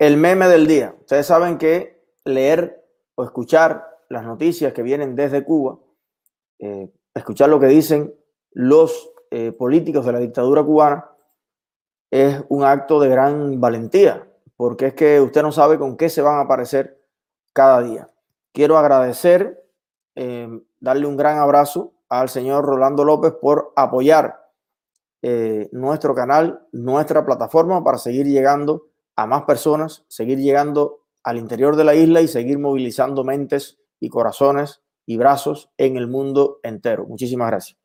el meme del día. Ustedes saben que leer o escuchar las noticias que vienen desde Cuba, eh, escuchar lo que dicen los eh, políticos de la dictadura cubana, es un acto de gran valentía, porque es que usted no sabe con qué se van a aparecer cada día. Quiero agradecer, eh, darle un gran abrazo al señor Rolando López por apoyar nuestro canal, nuestra plataforma para seguir llegando a más personas, seguir llegando al interior de la isla y seguir movilizando mentes y corazones y brazos en el mundo entero. Muchísimas gracias.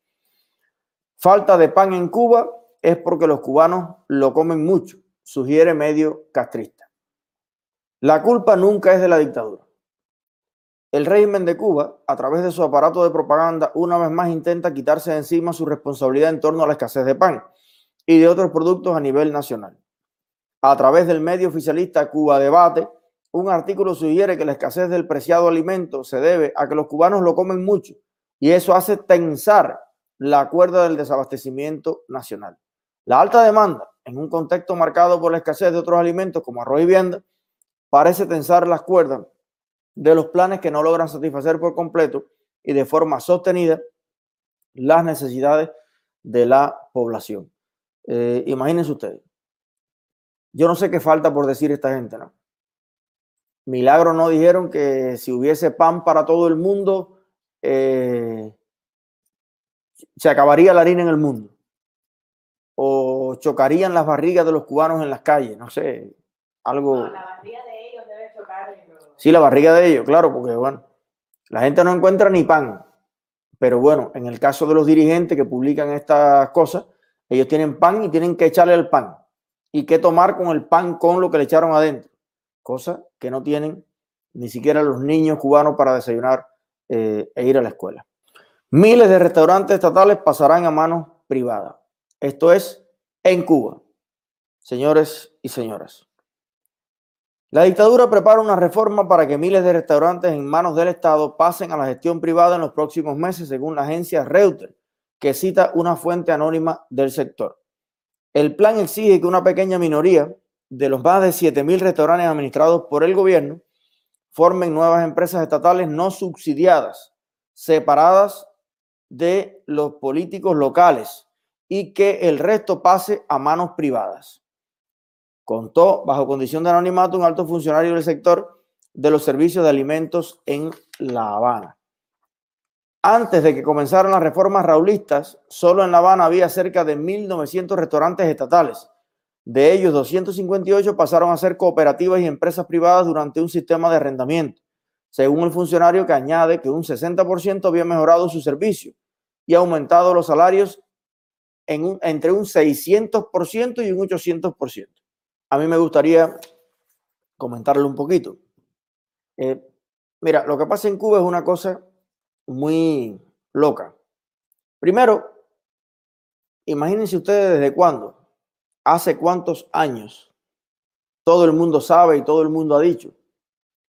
Falta de pan en Cuba es porque los cubanos lo comen mucho, sugiere medio castrista. La culpa nunca es de la dictadura. El régimen de Cuba, a través de su aparato de propaganda, una vez más intenta quitarse de encima su responsabilidad en torno a la escasez de pan y de otros productos a nivel nacional. A través del medio oficialista Cuba Debate, un artículo sugiere que la escasez del preciado alimento se debe a que los cubanos lo comen mucho y eso hace tensar la cuerda del desabastecimiento nacional. La alta demanda, en un contexto marcado por la escasez de otros alimentos como arroz y vianda, parece tensar las cuerdas de los planes que no logran satisfacer por completo y de forma sostenida las necesidades de la población. Eh, imagínense ustedes, yo no sé qué falta por decir esta gente, ¿no? Milagro no dijeron que si hubiese pan para todo el mundo, eh, se acabaría la harina en el mundo. O chocarían las barrigas de los cubanos en las calles, no sé, algo... la barriga de ellos debe chocar. Sí, la barriga de ellos, claro, porque bueno, la gente no encuentra ni pan. Pero bueno, en el caso de los dirigentes que publican estas cosas, ellos tienen pan y tienen que echarle el pan y qué tomar con el pan con lo que le echaron adentro, cosa que no tienen ni siquiera los niños cubanos para desayunar eh, e ir a la escuela. Miles de restaurantes estatales pasarán a manos privadas. Esto es en Cuba, señores y señoras. La dictadura prepara una reforma para que miles de restaurantes en manos del Estado pasen a la gestión privada en los próximos meses, según la agencia Reuters, que cita una fuente anónima del sector. El plan exige que una pequeña minoría de los más de 7.000 restaurantes administrados por el gobierno formen nuevas empresas estatales no subsidiadas, separadas de los políticos locales y que el resto pase a manos privadas. Contó bajo condición de anonimato un alto funcionario del sector de los servicios de alimentos en La Habana. Antes de que comenzaran las reformas raulistas, solo en La Habana había cerca de 1.900 restaurantes estatales. De ellos, 258 pasaron a ser cooperativas y empresas privadas durante un sistema de arrendamiento, según el funcionario que añade que un 60% había mejorado su servicio y aumentado los salarios en entre un 600% y un 800%. A mí me gustaría comentarle un poquito. Eh, mira, lo que pasa en Cuba es una cosa muy loca. Primero, imagínense ustedes desde cuándo, hace cuántos años, todo el mundo sabe y todo el mundo ha dicho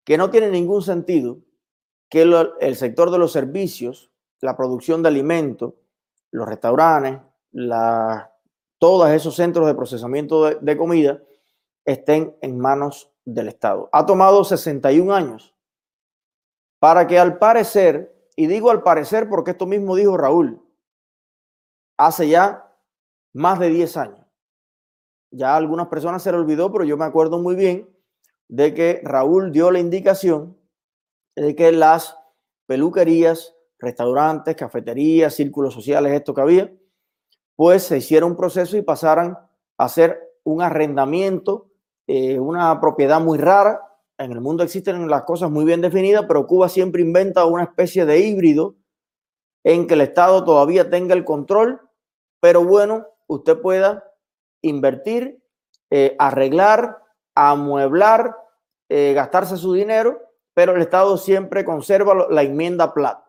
que no tiene ningún sentido que el sector de los servicios, la producción de alimentos, los restaurantes, todos esos centros de procesamiento de, de comida estén en manos del Estado. Ha tomado 61 años para que al parecer y digo al parecer porque esto mismo dijo Raúl hace ya más de 10 años. Ya a algunas personas se le olvidó, pero yo me acuerdo muy bien de que Raúl dio la indicación de que las peluquerías, restaurantes, cafeterías, círculos sociales, esto que había, pues se hiciera un proceso y pasaran a hacer un arrendamiento, eh, una propiedad muy rara, en el mundo existen las cosas muy bien definidas, pero Cuba siempre inventa una especie de híbrido en que el Estado todavía tenga el control, pero bueno, usted pueda invertir, eh, arreglar, amueblar, eh, gastarse su dinero, pero el Estado siempre conserva la enmienda PLAT.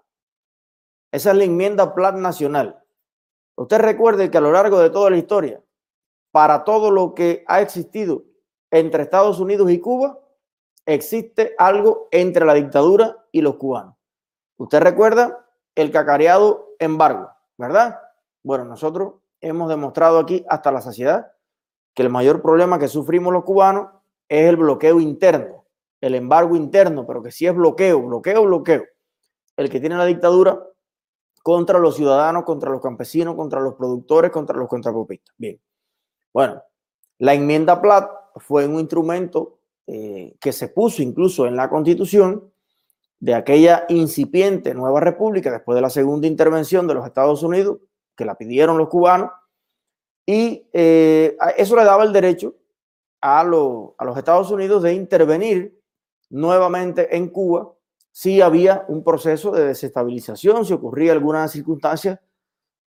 Esa es la enmienda PLAT nacional. Usted recuerde que a lo largo de toda la historia, para todo lo que ha existido entre Estados Unidos y Cuba, existe algo entre la dictadura y los cubanos. Usted recuerda el cacareado embargo, ¿verdad? Bueno, nosotros hemos demostrado aquí hasta la saciedad que el mayor problema que sufrimos los cubanos es el bloqueo interno, el embargo interno, pero que sí es bloqueo, bloqueo, bloqueo, el que tiene la dictadura contra los ciudadanos, contra los campesinos, contra los productores, contra los contrapropistas. Bien, bueno, la enmienda Platt fue un instrumento eh, que se puso incluso en la constitución de aquella incipiente nueva república después de la segunda intervención de los Estados Unidos, que la pidieron los cubanos, y eh, eso le daba el derecho a, a los Estados Unidos de intervenir nuevamente en Cuba si había un proceso de desestabilización, si ocurría alguna circunstancia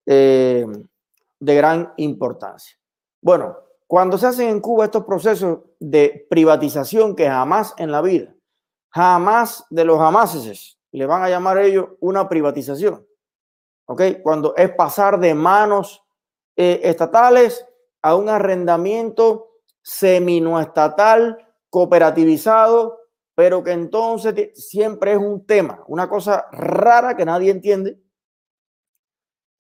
eh, de gran importancia. Bueno, cuando se hacen en Cuba estos procesos de privatización que jamás en la vida, jamás de los jamases le van a llamar ellos una privatización. ¿Ok? Cuando es pasar de manos eh, estatales a un arrendamiento seminoestatal, cooperativizado, pero que entonces siempre es un tema, una cosa rara que nadie entiende,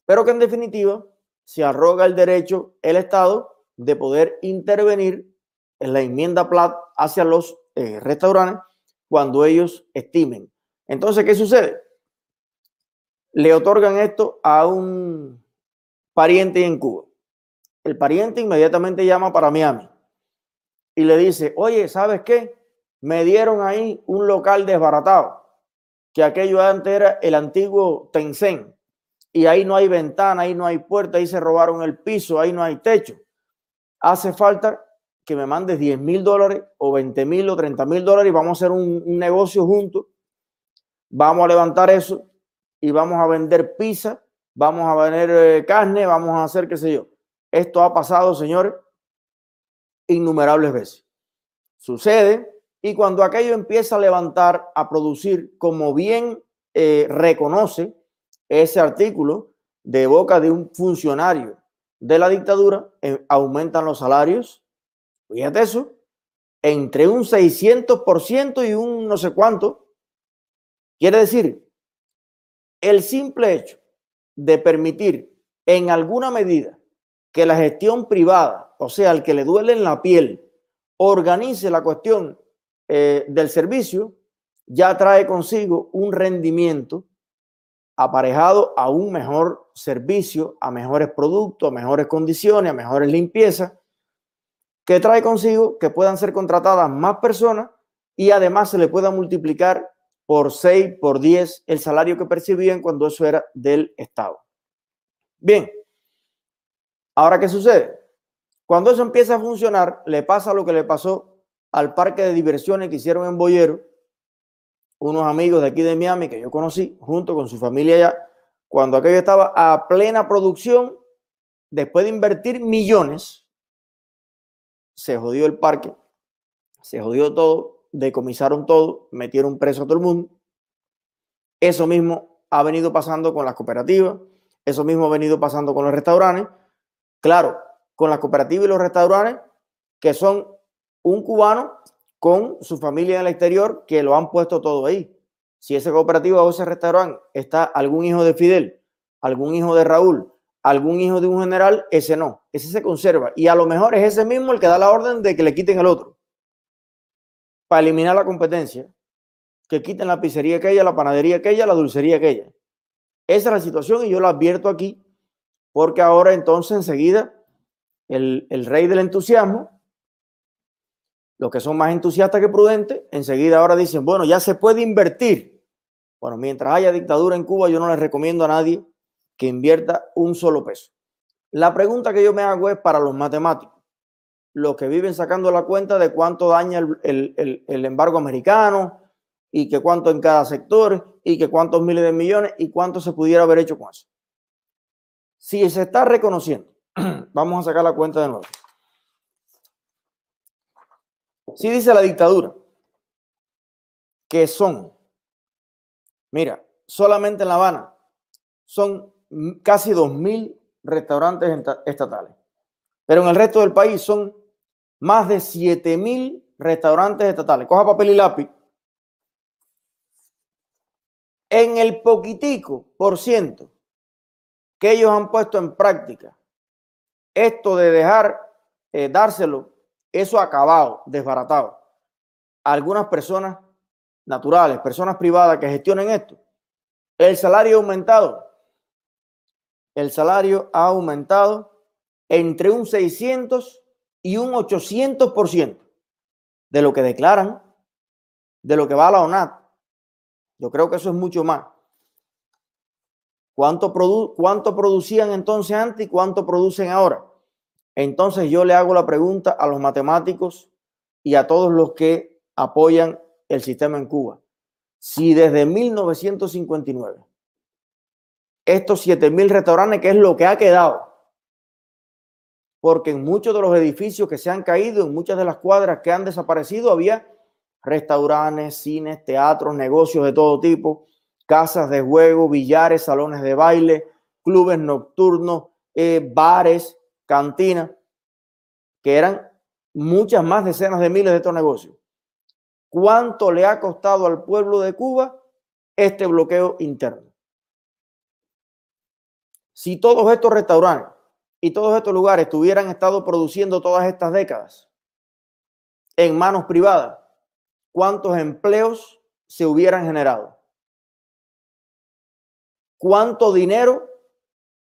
pero que en definitiva se arroga el derecho el Estado de poder intervenir en la enmienda Platt hacia los eh, restaurantes cuando ellos estimen. Entonces, ¿qué sucede? Le otorgan esto a un pariente en Cuba. El pariente inmediatamente llama para Miami y le dice, oye, ¿sabes qué? Me dieron ahí un local desbaratado, que aquello antes era el antiguo Tencent, y ahí no hay ventana, ahí no hay puerta, ahí se robaron el piso, ahí no hay techo. Hace falta que me mandes 10 mil dólares o 20 mil o 30 mil dólares y vamos a hacer un, negocio juntos. Vamos a levantar eso y vamos a vender pizza vamos a vender eh, carne, vamos a hacer qué sé yo. Esto ha pasado, señores, innumerables veces. Sucede y cuando aquello empieza a levantar, a producir, como bien eh, reconoce ese artículo de boca de un funcionario de la dictadura, eh, aumentan los salarios, fíjate eso, entre un 600% y un no sé cuánto. Quiere decir, el simple hecho de permitir en alguna medida que la gestión privada, o sea, el que le duele en la piel, organice la cuestión eh, del servicio, ya trae consigo un rendimiento aparejado a un mejor servicio, a mejores productos, a mejores condiciones, a mejores limpiezas, que trae consigo que puedan ser contratadas más personas y además se le pueda multiplicar por 6, por 10 el salario que percibían cuando eso era del Estado. Bien, ahora qué sucede? Cuando eso empieza a funcionar, le pasa lo que le pasó al parque de diversiones que hicieron en Boyero, unos amigos de aquí de Miami que yo conocí, junto con su familia allá, cuando aquello estaba a plena producción, después de invertir millones, se jodió el parque, se jodió todo, decomisaron todo, metieron preso a todo el mundo. Eso mismo ha venido pasando con las cooperativas, eso mismo ha venido pasando con los restaurantes. Claro, con las cooperativas y los restaurantes, que son un cubano con su familia en el exterior, que lo han puesto todo ahí. Si esa cooperativa o ese restaurante está algún hijo de Fidel, algún hijo de Raúl, algún hijo de un general, ese no, ese se conserva. Y a lo mejor es ese mismo el que da la orden de que le quiten el otro para eliminar la competencia, que quiten la pizzería aquella, la panadería aquella, la dulcería aquella. Esa es la situación y yo la advierto aquí, porque ahora entonces enseguida el, el rey del entusiasmo, los que son más entusiastas que prudentes, enseguida ahora dicen, bueno, ya se puede invertir. Bueno, mientras haya dictadura en Cuba, yo no les recomiendo a nadie que invierta un solo peso. La pregunta que yo me hago es para los matemáticos los que viven sacando la cuenta de cuánto daña el, embargo americano y que cuánto en cada sector y que cuántos miles de millones y cuánto se pudiera haber hecho con eso. Si se está reconociendo, vamos a sacar la cuenta de nuevo. Si dice la dictadura que son, mira, solamente en La Habana son casi 2.000 restaurantes estatales, pero en el resto del país son más de 7 mil restaurantes estatales. Coja papel y lápiz. En el poquitico por ciento que ellos han puesto en práctica esto de dejar, eh, dárselo eso acabado, desbaratado. Algunas personas naturales, personas privadas que gestionen esto, el salario aumentado. El salario ha aumentado entre un 600 y un 800% de lo que declaran, de lo que va a la ONAT. Yo creo que eso es mucho más. ¿Cuánto, produ ¿Cuánto producían entonces antes y cuánto producen ahora? Entonces yo le hago la pregunta a los matemáticos y a todos los que apoyan el sistema en Cuba. Si desde 1959 estos 7.000 restaurantes, que es lo que ha quedado, porque en muchos de los edificios que se han caído, en muchas de las cuadras que han desaparecido, había restaurantes, cines, teatros, negocios de todo tipo, casas de juego, billares, salones de baile, clubes nocturnos, eh, bares, cantinas, que eran muchas más decenas de miles de estos negocios. ¿Cuánto le ha costado al pueblo de Cuba este bloqueo interno? Si todos estos restaurantes y todos estos lugares tuvieran estado produciendo todas estas décadas en manos privadas, ¿cuántos empleos se hubieran generado? cuánto dinero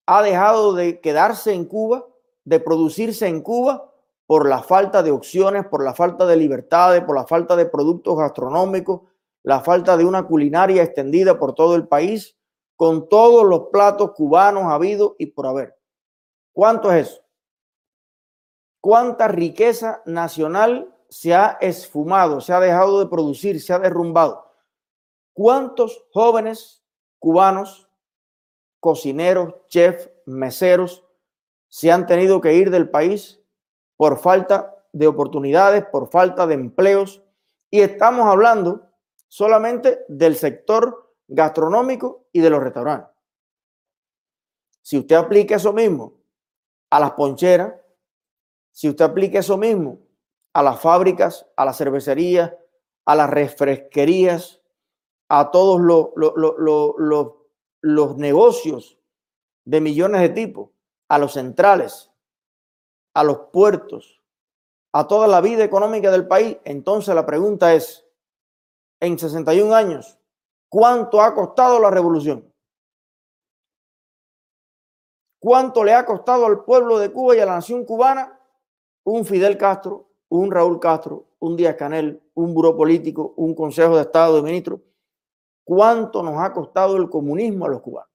ha dejado de quedarse en Cuba, de producirse en Cuba por la falta de opciones, por la falta de libertades, por la falta de productos gastronómicos, la falta de una culinaria extendida por todo el país, con todos los platos cubanos habidos y por haber. ¿Cuánto es eso? ¿Cuánta riqueza nacional se ha esfumado, se ha dejado de producir, se ha derrumbado? ¿Cuántos jóvenes cubanos cocineros, chefs, meseros se han tenido que ir del país por falta de oportunidades, por falta de empleos. Y estamos hablando solamente del sector gastronómico y de los restaurantes. Si usted aplica eso mismo a las poncheras, si usted aplica eso mismo a las fábricas, a las cervecerías, a las refresquerías, a todos los, los, los los negocios de millones de tipos, a los centrales, a los puertos, a toda la vida económica del país, entonces la pregunta es, en 61 años, ¿cuánto ha costado la revolución? ¿Cuánto le ha costado al pueblo de Cuba y a la nación cubana un Fidel Castro, un Raúl Castro, un Díaz Canel, un buró político, un Consejo de Estado de Ministros? cuánto nos ha costado el comunismo a los cubanos.